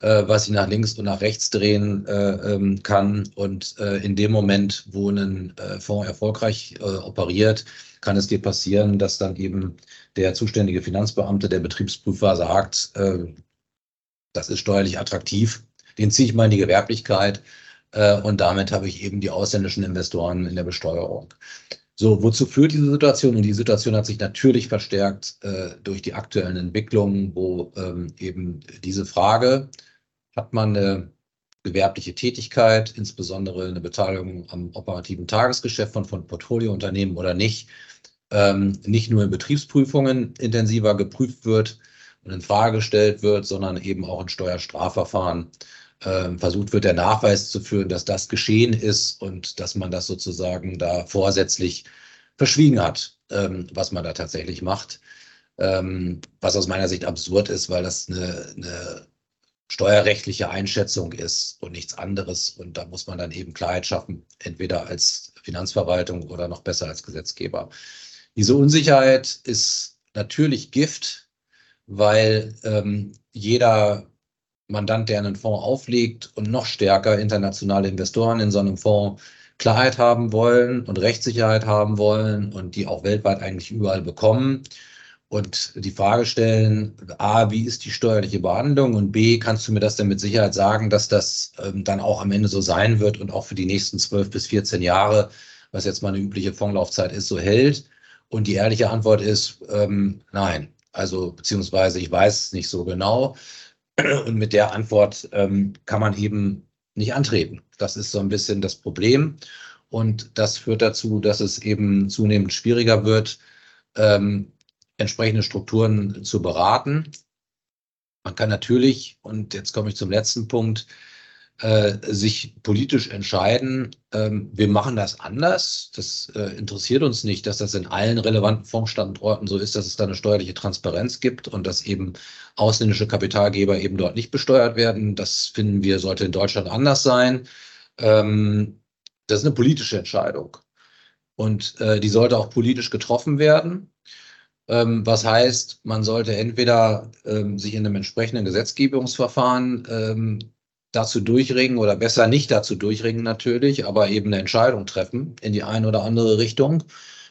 äh, was ich nach links und nach rechts drehen äh, ähm, kann. Und äh, in dem Moment, wo ein äh, Fonds erfolgreich operiert, kann es dir passieren, dass dann eben der zuständige Finanzbeamte, der Betriebsprüfer sagt, das ist steuerlich attraktiv, den ziehe ich mal in die Gewerblichkeit und damit habe ich eben die ausländischen Investoren in der Besteuerung. So, wozu führt diese Situation? Und die Situation hat sich natürlich verstärkt äh, durch die aktuellen Entwicklungen, wo ähm, eben diese Frage, hat man eine gewerbliche Tätigkeit, insbesondere eine Beteiligung am operativen Tagesgeschäft von, von Portfoliounternehmen oder nicht, ähm, nicht nur in Betriebsprüfungen intensiver geprüft wird in Frage gestellt wird, sondern eben auch in Steuerstrafverfahren ähm, versucht wird, der Nachweis zu führen, dass das geschehen ist und dass man das sozusagen da vorsätzlich verschwiegen hat, ähm, was man da tatsächlich macht. Ähm, was aus meiner Sicht absurd ist, weil das eine, eine steuerrechtliche Einschätzung ist und nichts anderes. Und da muss man dann eben Klarheit schaffen, entweder als Finanzverwaltung oder noch besser als Gesetzgeber. Diese Unsicherheit ist natürlich Gift, weil ähm, jeder Mandant, der einen Fonds auflegt und noch stärker internationale Investoren in so einem Fonds Klarheit haben wollen und Rechtssicherheit haben wollen und die auch weltweit eigentlich überall bekommen. Und die Frage stellen, A, wie ist die steuerliche Behandlung? Und B, kannst du mir das denn mit Sicherheit sagen, dass das ähm, dann auch am Ende so sein wird und auch für die nächsten zwölf bis 14 Jahre, was jetzt mal eine übliche Fondslaufzeit ist, so hält? Und die ehrliche Antwort ist ähm, nein. Also beziehungsweise ich weiß es nicht so genau. Und mit der Antwort ähm, kann man eben nicht antreten. Das ist so ein bisschen das Problem. Und das führt dazu, dass es eben zunehmend schwieriger wird, ähm, entsprechende Strukturen zu beraten. Man kann natürlich, und jetzt komme ich zum letzten Punkt, äh, sich politisch entscheiden, ähm, wir machen das anders. Das äh, interessiert uns nicht, dass das in allen relevanten Fondsstandorten so ist, dass es da eine steuerliche Transparenz gibt und dass eben ausländische Kapitalgeber eben dort nicht besteuert werden. Das finden wir, sollte in Deutschland anders sein. Ähm, das ist eine politische Entscheidung. Und äh, die sollte auch politisch getroffen werden. Ähm, was heißt, man sollte entweder ähm, sich in einem entsprechenden Gesetzgebungsverfahren ähm, dazu durchringen oder besser nicht dazu durchringen natürlich, aber eben eine Entscheidung treffen in die eine oder andere Richtung.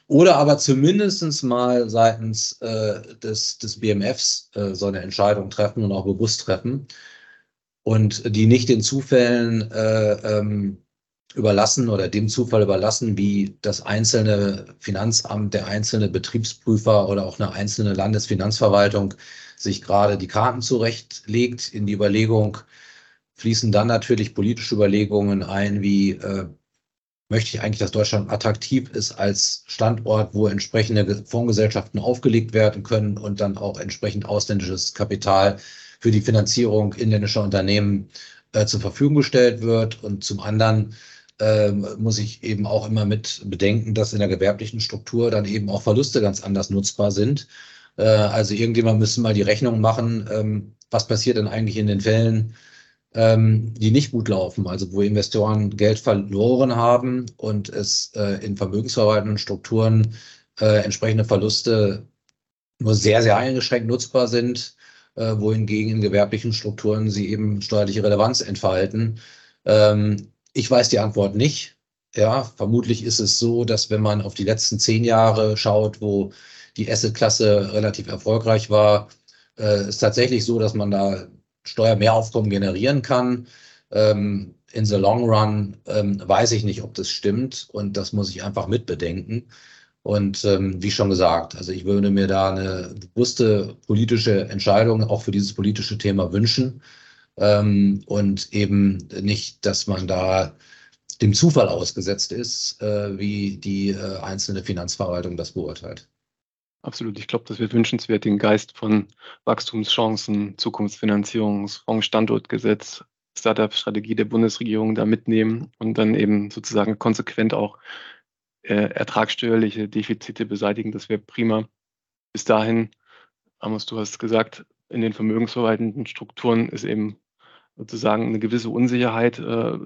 Oder aber zumindest mal seitens äh, des, des BMFs äh, so eine Entscheidung treffen und auch bewusst treffen und die nicht den Zufällen äh, ähm, überlassen oder dem Zufall überlassen, wie das einzelne Finanzamt, der einzelne Betriebsprüfer oder auch eine einzelne Landesfinanzverwaltung sich gerade die Karten zurechtlegt in die Überlegung, fließen dann natürlich politische Überlegungen ein, wie äh, möchte ich eigentlich, dass Deutschland attraktiv ist als Standort, wo entsprechende Fondsgesellschaften aufgelegt werden können und dann auch entsprechend ausländisches Kapital für die Finanzierung inländischer Unternehmen äh, zur Verfügung gestellt wird. Und zum anderen äh, muss ich eben auch immer mit bedenken, dass in der gewerblichen Struktur dann eben auch Verluste ganz anders nutzbar sind. Äh, also irgendjemand müssen mal die Rechnung machen, ähm, was passiert denn eigentlich in den Fällen, ähm, die nicht gut laufen, also wo Investoren Geld verloren haben und es äh, in vermögensverwaltenden Strukturen äh, entsprechende Verluste nur sehr, sehr eingeschränkt nutzbar sind, äh, wohingegen in gewerblichen Strukturen sie eben steuerliche Relevanz entfalten. Ähm, ich weiß die Antwort nicht. Ja, vermutlich ist es so, dass wenn man auf die letzten zehn Jahre schaut, wo die Asset-Klasse relativ erfolgreich war, äh, ist tatsächlich so, dass man da Steuermehraufkommen generieren kann. Ähm, in the long run ähm, weiß ich nicht, ob das stimmt und das muss ich einfach mitbedenken. Und ähm, wie schon gesagt, also ich würde mir da eine bewusste politische Entscheidung auch für dieses politische Thema wünschen ähm, und eben nicht, dass man da dem Zufall ausgesetzt ist, äh, wie die äh, einzelne Finanzverwaltung das beurteilt. Absolut. Ich glaube, das wird wünschenswert, den Geist von Wachstumschancen, Zukunftsfinanzierungsfonds, Standortgesetz, Startup-Strategie der Bundesregierung da mitnehmen und dann eben sozusagen konsequent auch äh, ertragssteuerliche Defizite beseitigen. Das wäre prima. Bis dahin, Amos, du hast gesagt, in den vermögensverwaltenden Strukturen ist eben sozusagen eine gewisse Unsicherheit äh,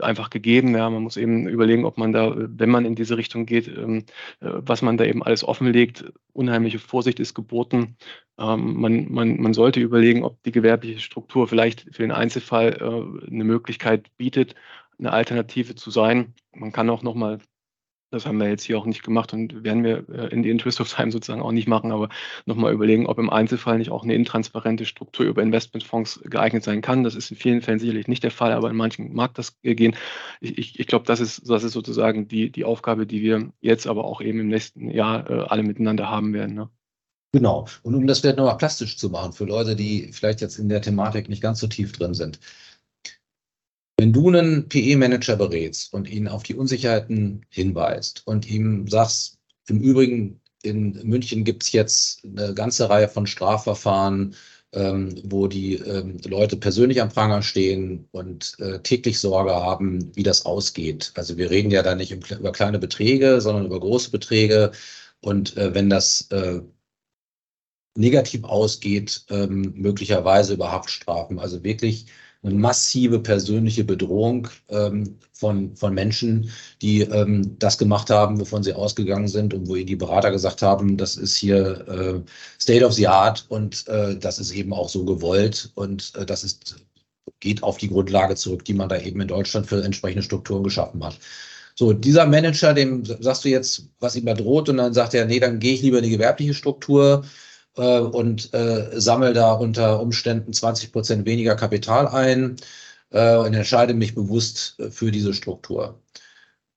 einfach gegeben. Ja, man muss eben überlegen, ob man da, wenn man in diese Richtung geht, ähm, äh, was man da eben alles offenlegt. Unheimliche Vorsicht ist geboten. Ähm, man, man, man sollte überlegen, ob die gewerbliche Struktur vielleicht für den Einzelfall äh, eine Möglichkeit bietet, eine Alternative zu sein. Man kann auch nochmal das haben wir jetzt hier auch nicht gemacht und werden wir äh, in the interest of time sozusagen auch nicht machen, aber nochmal überlegen, ob im Einzelfall nicht auch eine intransparente Struktur über Investmentfonds geeignet sein kann. Das ist in vielen Fällen sicherlich nicht der Fall, aber in manchen mag das gehen. Ich, ich, ich glaube, das ist, das ist sozusagen die, die Aufgabe, die wir jetzt aber auch eben im nächsten Jahr äh, alle miteinander haben werden. Ne? Genau. Und um das vielleicht nochmal plastisch zu machen, für Leute, die vielleicht jetzt in der Thematik nicht ganz so tief drin sind. Wenn du einen PE-Manager berätst und ihn auf die Unsicherheiten hinweist und ihm sagst, im Übrigen, in München gibt es jetzt eine ganze Reihe von Strafverfahren, ähm, wo die ähm, Leute persönlich am Pranger stehen und äh, täglich Sorge haben, wie das ausgeht. Also wir reden ja da nicht über kleine Beträge, sondern über große Beträge. Und äh, wenn das äh, negativ ausgeht, ähm, möglicherweise über Haftstrafen. Also wirklich eine massive persönliche Bedrohung ähm, von, von Menschen, die ähm, das gemacht haben, wovon sie ausgegangen sind und wo ihnen die Berater gesagt haben, das ist hier äh, State of the Art und äh, das ist eben auch so gewollt und äh, das ist, geht auf die Grundlage zurück, die man da eben in Deutschland für entsprechende Strukturen geschaffen hat. So, dieser Manager, dem sagst du jetzt, was ihm da droht, und dann sagt er, nee, dann gehe ich lieber in die gewerbliche Struktur äh, und äh, sammle da unter Umständen 20 Prozent weniger Kapital ein äh, und entscheide mich bewusst äh, für diese Struktur.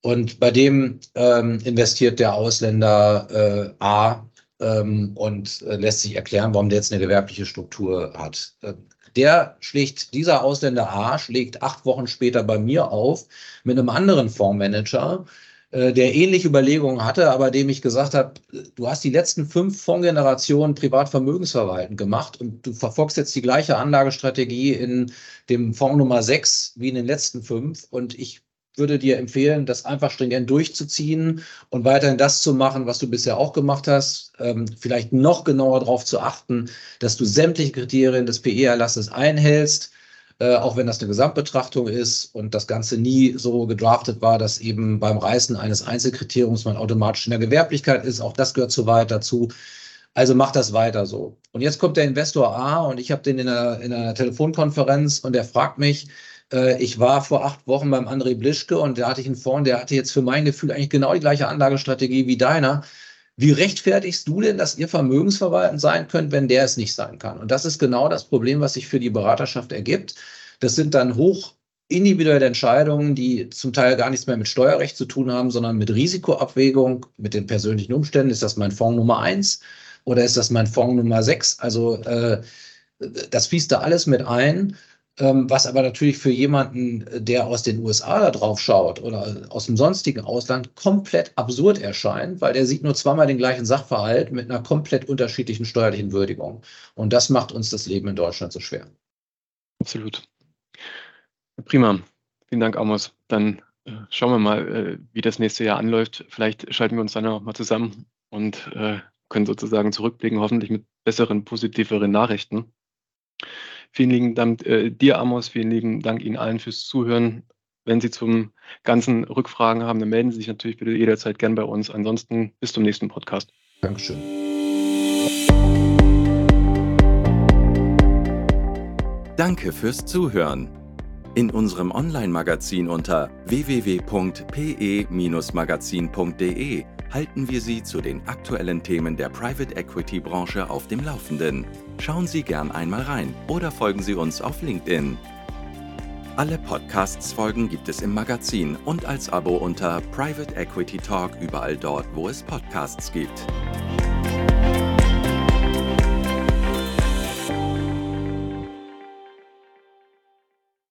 Und bei dem ähm, investiert der Ausländer äh, A ähm, und äh, lässt sich erklären, warum der jetzt eine gewerbliche Struktur hat. Der schlägt, dieser Ausländer A schlägt acht Wochen später bei mir auf mit einem anderen Fondsmanager, äh, der ähnliche Überlegungen hatte, aber dem ich gesagt habe, du hast die letzten fünf Fondsgenerationen Privatvermögensverwalten gemacht und du verfolgst jetzt die gleiche Anlagestrategie in dem Fonds Nummer sechs wie in den letzten fünf und ich würde dir empfehlen, das einfach stringent durchzuziehen und weiterhin das zu machen, was du bisher auch gemacht hast. Ähm, vielleicht noch genauer darauf zu achten, dass du sämtliche Kriterien des PE-Erlasses einhältst äh, auch wenn das eine Gesamtbetrachtung ist und das Ganze nie so gedraftet war, dass eben beim Reißen eines Einzelkriteriums man automatisch in der Gewerblichkeit ist. Auch das gehört zu weit dazu. Also macht das weiter so. Und jetzt kommt der Investor A und ich habe den in einer, in einer Telefonkonferenz und der fragt mich, äh, ich war vor acht Wochen beim André Blischke und da hatte ich einen Fonds, der hatte jetzt für mein Gefühl eigentlich genau die gleiche Anlagestrategie wie deiner. Wie rechtfertigst du denn, dass ihr vermögensverwaltend sein könnt, wenn der es nicht sein kann? Und das ist genau das Problem, was sich für die Beraterschaft ergibt. Das sind dann hoch individuelle Entscheidungen, die zum Teil gar nichts mehr mit Steuerrecht zu tun haben, sondern mit Risikoabwägung, mit den persönlichen Umständen. Ist das mein Fonds Nummer eins oder ist das mein Fonds Nummer sechs? Also äh, das fließt da alles mit ein. Ähm, was aber natürlich für jemanden, der aus den USA da drauf schaut oder aus dem sonstigen Ausland komplett absurd erscheint, weil der sieht nur zweimal den gleichen Sachverhalt mit einer komplett unterschiedlichen steuerlichen Würdigung. Und das macht uns das Leben in Deutschland so schwer. Absolut. Prima. Vielen Dank, Amos. Dann äh, schauen wir mal, äh, wie das nächste Jahr anläuft. Vielleicht schalten wir uns dann noch mal zusammen und äh, können sozusagen zurückblicken, hoffentlich mit besseren, positiveren Nachrichten. Vielen lieben Dank äh, dir, Amos. Vielen lieben Dank Ihnen allen fürs Zuhören. Wenn Sie zum ganzen Rückfragen haben, dann melden Sie sich natürlich bitte jederzeit gern bei uns. Ansonsten bis zum nächsten Podcast. Dankeschön. Danke fürs Zuhören. In unserem Online-Magazin unter www.pe-magazin.de halten wir Sie zu den aktuellen Themen der Private Equity Branche auf dem Laufenden. Schauen Sie gern einmal rein oder folgen Sie uns auf LinkedIn. Alle Podcasts-Folgen gibt es im Magazin und als Abo unter Private Equity Talk überall dort, wo es Podcasts gibt.